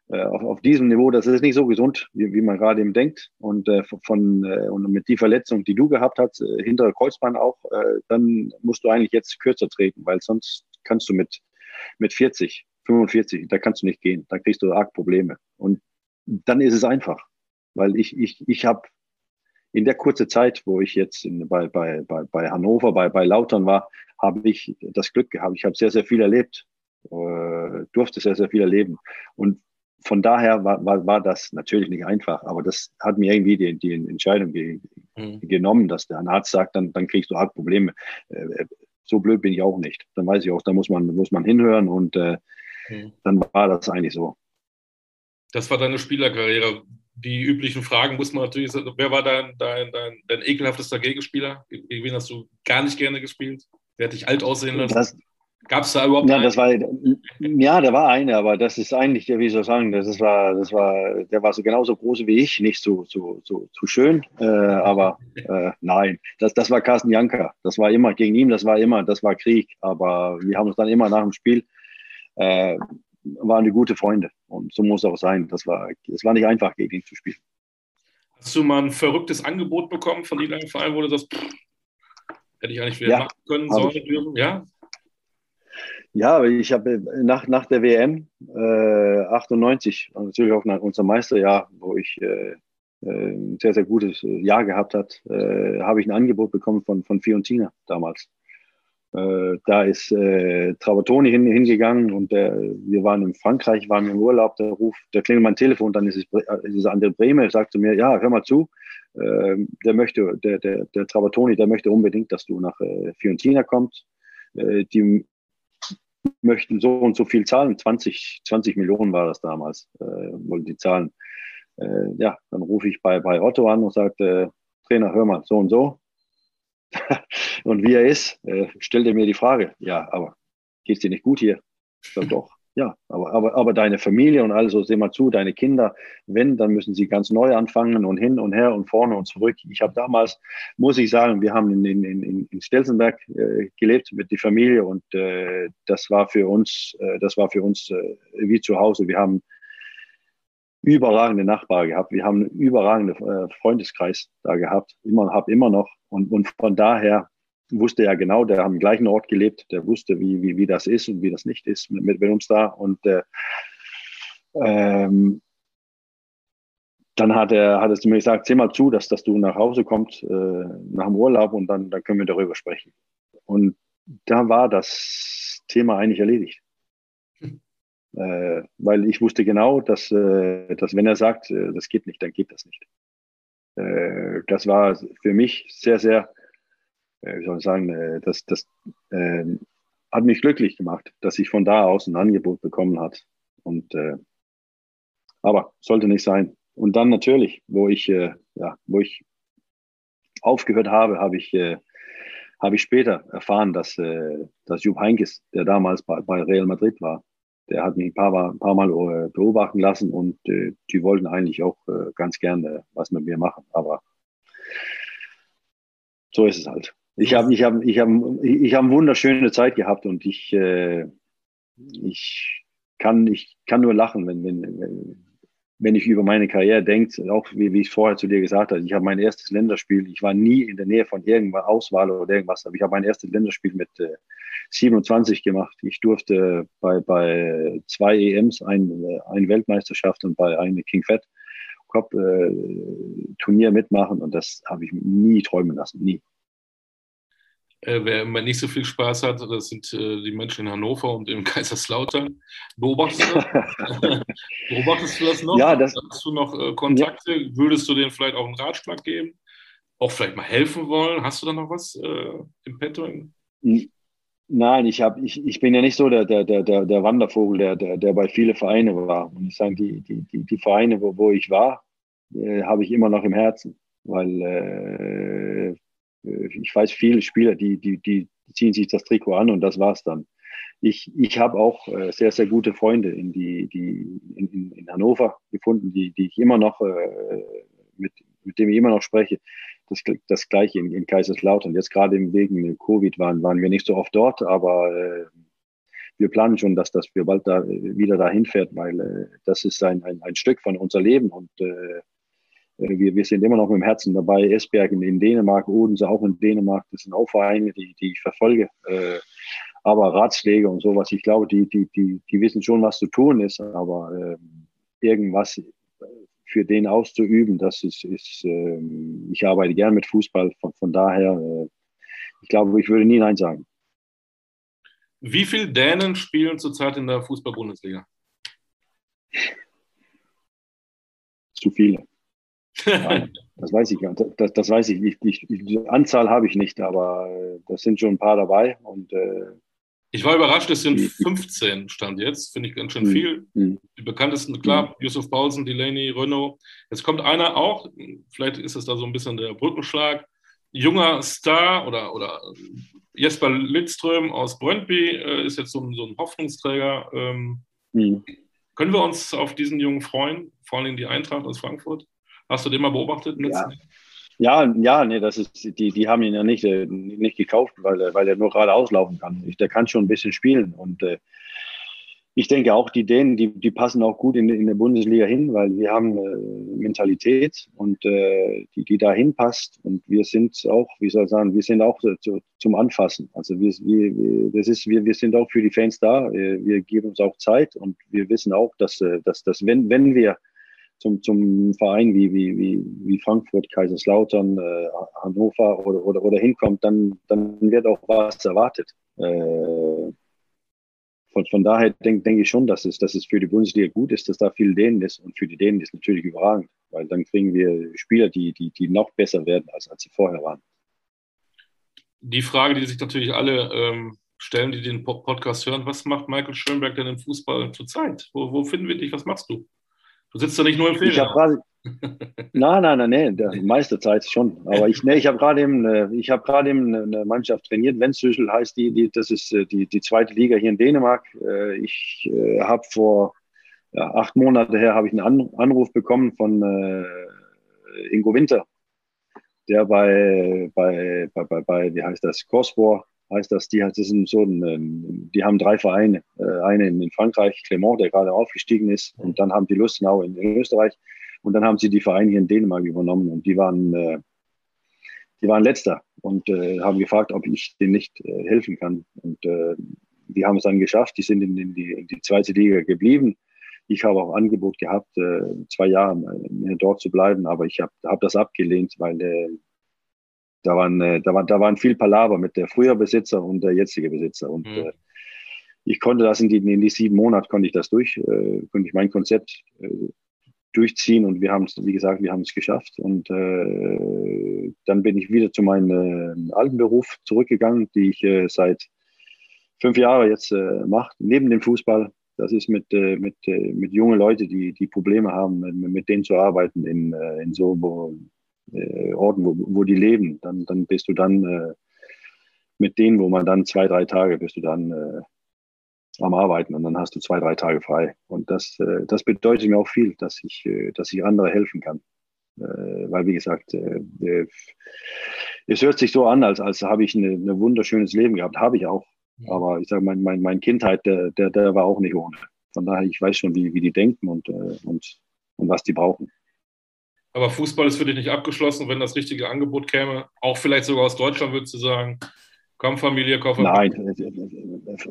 auf, auf diesem Niveau, das ist nicht so gesund, wie, wie man gerade eben denkt. Und äh, von äh, und mit die Verletzung, die du gehabt hast, äh, hintere Kreuzband auch, äh, dann musst du eigentlich jetzt kürzer treten, weil sonst kannst du mit mit 40, 45, da kannst du nicht gehen, da kriegst du arg Probleme. Und dann ist es einfach, weil ich ich ich habe in der kurzen Zeit, wo ich jetzt in, bei, bei, bei, bei Hannover, bei, bei Lautern war, habe ich das Glück gehabt. Ich habe sehr, sehr viel erlebt, äh, durfte sehr, sehr viel erleben. Und von daher war, war, war das natürlich nicht einfach, aber das hat mir irgendwie die, die Entscheidung ge, mhm. genommen, dass der Arzt sagt, dann, dann kriegst du halt Probleme. Äh, so blöd bin ich auch nicht. Dann weiß ich auch, da muss man, muss man hinhören und äh, mhm. dann war das eigentlich so. Das war deine Spielerkarriere. Die üblichen Fragen muss man natürlich sagen. Wer war dein, dein, dein, dein ekelhaftester Gegenspieler? Gegen wen hast du gar nicht gerne gespielt? Wer hat dich alt aussehen lassen? Das, Gab es da überhaupt Ja, einen? das war, ja, da war einer, aber das ist eigentlich, wie soll ich sagen, das war, das war, der war so genauso groß wie ich, nicht so, so, so, so schön, äh, aber äh, nein, das, das war Carsten Janker. Das war immer gegen ihn, das war immer, das war Krieg, aber wir haben uns dann immer nach dem Spiel, äh, waren wir gute Freunde und so muss es auch sein. Das war, es war nicht einfach, gegen ihn zu spielen. Hast du mal ein verrücktes Angebot bekommen von irgendeinem Verein, wo du sagst, pff, hätte ich eigentlich wieder ja, machen können, sollen, dürfen? Ja? Ja, ich habe nach, nach der WM äh, 98, natürlich auch nach unserem Meisterjahr, wo ich äh, äh, ein sehr, sehr gutes Jahr gehabt hat, äh, habe ich ein Angebot bekommen von, von Fiorentina damals. Äh, da ist äh, Travatoni hin, hingegangen und der, wir waren in Frankreich, waren im Urlaub, der ruft, der klingelt mein Telefon, dann ist es, ist es André Breme, sagt zu mir, ja, hör mal zu, äh, der möchte, der, der, der Travatoni, der möchte unbedingt, dass du nach äh, Fiorentina kommst. Äh, die möchten so und so viel zahlen. 20, 20 Millionen war das damals, äh, wollten die zahlen. äh, ja, dann rufe ich bei, bei Otto an und sage, äh, Trainer, hör mal, so und so. (laughs) und wie er ist, äh, stellt er mir die Frage, ja, aber geht's dir nicht gut hier? Ich sage, doch. Ja, aber, aber, aber deine Familie und also, seh mal zu, deine Kinder, wenn, dann müssen sie ganz neu anfangen und hin und her und vorne und zurück. Ich habe damals, muss ich sagen, wir haben in, in, in Stelzenberg äh, gelebt mit der Familie und äh, das war für uns, äh, das war für uns äh, wie zu Hause. Wir haben überragende Nachbarn gehabt. Wir haben einen überragenden äh, Freundeskreis da gehabt, immer, habe immer noch. Und, und von daher wusste ja genau, der hat am gleichen Ort gelebt, der wusste, wie, wie, wie das ist und wie das nicht ist mit, mit uns da. Und äh, ähm, dann hat er, hat er zu mir gesagt, sieh mal zu, dass, dass du nach Hause kommst äh, nach dem Urlaub und dann, dann können wir darüber sprechen. Und da war das Thema eigentlich erledigt. Hm. Äh, weil ich wusste genau, dass, äh, dass wenn er sagt, äh, das geht nicht, dann geht das nicht. Äh, das war für mich sehr, sehr wie soll ich sagen, äh, das, das äh, hat mich glücklich gemacht, dass ich von da aus ein Angebot bekommen hat. Und äh, aber sollte nicht sein. Und dann natürlich, wo ich äh, ja, wo ich aufgehört habe, habe ich äh, habe ich später erfahren, dass äh, dass Jupp Heynckes, der damals bei, bei Real Madrid war, der hat mich ein paar, ein paar Mal äh, beobachten lassen und äh, die wollten eigentlich auch äh, ganz gerne was mit mir machen. Aber so ist es halt. Ich habe ich hab, ich hab, ich hab eine wunderschöne Zeit gehabt und ich, äh, ich, kann, ich kann nur lachen, wenn, wenn, wenn ich über meine Karriere denke, auch wie, wie ich vorher zu dir gesagt habe, ich habe mein erstes Länderspiel, ich war nie in der Nähe von irgendwas Auswahl oder irgendwas, aber ich habe mein erstes Länderspiel mit äh, 27 gemacht. Ich durfte bei, bei zwei EMs, ein, eine Weltmeisterschaft und bei einem King Fat Cup äh, Turnier mitmachen und das habe ich nie träumen lassen, nie. Äh, wer immer nicht so viel Spaß hat, das sind äh, die Menschen in Hannover und in (laughs) Kaiserslautern. Beobachtest du das? (laughs) Beobachtest du das noch? Ja, das, Hast du noch äh, Kontakte? Ja. Würdest du denen vielleicht auch einen Ratschlag geben? Auch vielleicht mal helfen wollen? Hast du da noch was äh, im Petto? Nein, ich, hab, ich, ich bin ja nicht so der, der, der, der Wandervogel, der, der, der bei vielen Vereinen war. Und ich sage, die, die, die, die Vereine, wo, wo ich war, äh, habe ich immer noch im Herzen. Weil äh, äh, ich weiß viele Spieler, die, die, die ziehen sich das Trikot an und das war's dann. Ich, ich habe auch äh, sehr, sehr gute Freunde in, die, die, in, in Hannover gefunden, die, die ich immer noch, äh, mit, mit denen ich immer noch spreche. Das, das gleiche in, in Kaiserslautern. Jetzt gerade wegen Covid waren, waren wir nicht so oft dort, aber äh, wir planen schon, dass, dass wir bald da wieder dahin fährt, weil äh, das ist ein, ein, ein Stück von unser Leben und äh, äh, wir, wir sind immer noch mit dem Herzen dabei. Esbergen in Dänemark, Odense auch in Dänemark. Das sind auch Vereine, die, die ich verfolge. Äh, aber Ratschläge und sowas, ich glaube, die, die, die, die wissen schon, was zu tun ist. Aber äh, irgendwas für den auszuüben, das ist, ist äh, ich arbeite gern mit Fußball. Von, von daher, äh, ich glaube, ich würde nie Nein sagen. Wie viele Dänen spielen zurzeit in der Fußball-Bundesliga? Zu viele. Nein, das weiß ich gar nicht. Das, das weiß ich nicht. Die Anzahl habe ich nicht, aber äh, das sind schon ein paar dabei. Und, äh, ich war überrascht, es sind 15 Stand jetzt, finde ich ganz schön hm, viel. Mhm. Die bekanntesten, klar, mhm. Yusuf Paulsen, Delaney, Renault. Jetzt kommt einer auch, vielleicht ist es da so ein bisschen der Brückenschlag. Junger Star oder, oder Jesper Lidström aus Brøndby äh, ist jetzt so ein, so ein Hoffnungsträger. Ähm, mhm. Können wir uns auf diesen Jungen freuen, vor allem die Eintracht aus Frankfurt? Hast du den mal beobachtet? Ja. Ja, ja, nee, das ist, die, die haben ihn ja nicht, äh, nicht gekauft, weil, weil er nur gerade auslaufen kann. Der kann schon ein bisschen spielen. Und äh, ich denke auch, die Dänen, die, die passen auch gut in, in der Bundesliga hin, weil wir haben äh, Mentalität und äh, die, die da hinpasst. Und wir sind auch, wie soll ich sagen, wir sind auch zu, zum Anfassen. Also wir, wir, das ist, wir, wir sind auch für die Fans da. Äh, wir geben uns auch Zeit und wir wissen auch, dass, äh, dass, dass wenn, wenn wir zum, zum Verein wie, wie, wie, wie Frankfurt, Kaiserslautern, äh, Hannover oder, oder, oder hinkommt, dann, dann wird auch was erwartet. Äh, von, von daher denke denk ich schon, dass es, dass es für die Bundesliga gut ist, dass da viel Dänen ist. Und für die Dänen ist natürlich überragend, weil dann kriegen wir Spieler, die, die, die noch besser werden, als, als sie vorher waren. Die Frage, die sich natürlich alle ähm, stellen, die den Podcast hören, was macht Michael Schönberg denn im Fußball zurzeit? Wo, wo finden wir dich? Was machst du? Du sitzt doch nicht nur im Film. Ich habe gerade. (laughs) nein, nein, nein, nein, der meiste Zeit schon. Aber (laughs) ich, nee, ich habe gerade eben, äh, ich habe gerade eben eine Mannschaft trainiert. Wenzhüschel heißt die, die, das ist äh, die, die zweite Liga hier in Dänemark. Äh, ich habe vor ja, acht Monaten her habe ich einen Anruf bekommen von Ingo Winter, der bei, bei, bei, bei, bei wie heißt das, Corspor heißt das, die, das sind so ein, ähm, die haben drei Vereine, äh, einen in Frankreich, Clermont, der gerade aufgestiegen ist, und dann haben die Lustenau in, Österreich. Und dann haben sie die Vereine hier in Dänemark übernommen. Und die waren, äh, die waren letzter. Und äh, haben gefragt, ob ich denen nicht helfen kann. Und die haben es dann geschafft, die sind in, die, in die zweite Liga geblieben. Ich habe auch Angebot gehabt, zwei Jahre dort zu bleiben, aber ich habe hab das abgelehnt, weil da waren, äh, da, war, da waren viel Palaver mit der früher Besitzer und der jetzige Besitzer. Und mhm. äh, ich konnte das in die, in die sieben Monate, konnte ich das durch, äh, konnte ich mein Konzept äh, durchziehen und wir haben es, wie gesagt, wir haben es geschafft. Und äh, dann bin ich wieder zu meinem äh, alten Beruf zurückgegangen, die ich äh, seit fünf Jahren jetzt mache, neben dem Fußball. Das ist mit, mit, mit jungen Leuten, die, die Probleme haben, mit, mit denen zu arbeiten in, in so äh, Orten, wo, wo die leben, dann, dann bist du dann äh, mit denen, wo man dann zwei, drei Tage bist du dann äh, am Arbeiten und dann hast du zwei, drei Tage frei. Und das, äh, das bedeutet mir auch viel, dass ich, äh, dass ich andere helfen kann. Äh, weil, wie gesagt, äh, äh, es hört sich so an, als, als habe ich ein eine wunderschönes Leben gehabt. Habe ich auch. Aber ich sage, mein, mein, mein Kindheit, der, der, der war auch nicht ohne. Von daher, ich weiß schon, wie, wie die denken und, äh, und, und was die brauchen. Aber Fußball ist für dich nicht abgeschlossen, wenn das richtige Angebot käme. Auch vielleicht sogar aus Deutschland, würdest du sagen, komm Familie, komm Nein,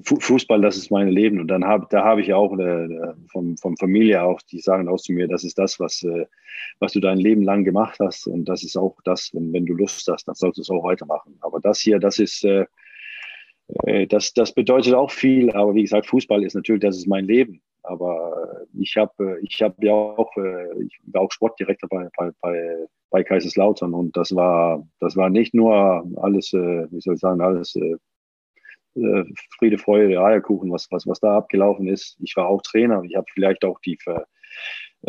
Fußball, das ist mein Leben. Und dann hab, da habe ich auch äh, vom, vom Familie auch, die sagen auch zu mir, das ist das, was, äh, was du dein Leben lang gemacht hast. Und das ist auch das, wenn, wenn du Lust hast, dann sollst du es auch weitermachen. Aber das hier, das ist, äh, äh das, das bedeutet auch viel. Aber wie gesagt, Fußball ist natürlich, das ist mein Leben. Aber ich habe ich hab ja auch, äh, ich war auch Sportdirektor bei, bei, bei, bei Kaiserslautern und das war, das war nicht nur alles, äh, wie soll ich sagen, alles äh, Friede, Freude, Eierkuchen, was, was, was da abgelaufen ist. Ich war auch Trainer. Ich habe vielleicht auch die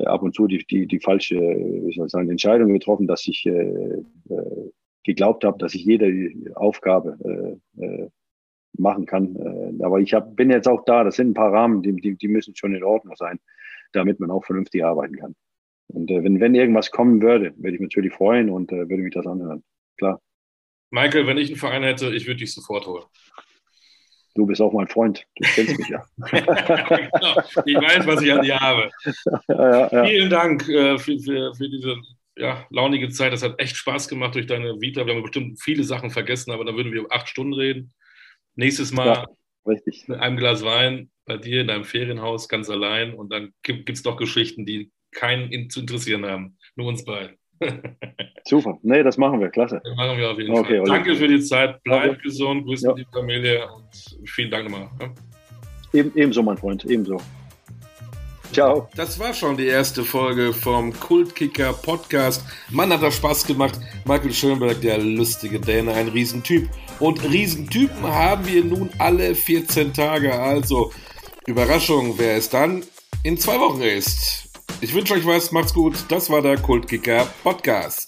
ab und zu die, die, die falsche, wie soll ich sagen, Entscheidung getroffen, dass ich äh, geglaubt habe, dass ich jede Aufgabe äh, machen kann. Äh, aber ich hab, bin jetzt auch da, das sind ein paar Rahmen, die, die, die müssen schon in Ordnung sein, damit man auch vernünftig arbeiten kann. Und äh, wenn, wenn irgendwas kommen würde, würde ich mich natürlich freuen und äh, würde mich das anhören. Klar. Michael, wenn ich einen Verein hätte, ich würde dich sofort holen. Du bist auch mein Freund. Du kennst mich ja. (laughs) genau. Ich weiß, was ich an dir habe. Ja, ja. Vielen Dank äh, für, für, für, diese ja, launige Zeit. Das hat echt Spaß gemacht durch deine Vita. Wir haben bestimmt viele Sachen vergessen, aber da würden wir acht Stunden reden. Nächstes Mal ja, richtig. mit einem Glas Wein bei dir in deinem Ferienhaus ganz allein und dann gibt es doch Geschichten, die keinen zu interessieren haben. Nur uns beiden. (laughs) Super. Nee, das machen wir. Klasse. Das machen wir auf jeden okay, Fall. Danke für die Zeit. Bleib okay. gesund. Grüß ja. die Familie und vielen Dank nochmal. Eben, ebenso, mein Freund. Ebenso. Ciao. Das war schon die erste Folge vom Kultkicker Podcast. Mann, hat das Spaß gemacht. Michael Schönberg, der lustige Däne, ein Riesentyp. Und Riesentypen haben wir nun alle 14 Tage. Also, Überraschung, wer es dann in zwei Wochen ist. Ich wünsche euch was, macht's gut. Das war der Kultkicker Podcast.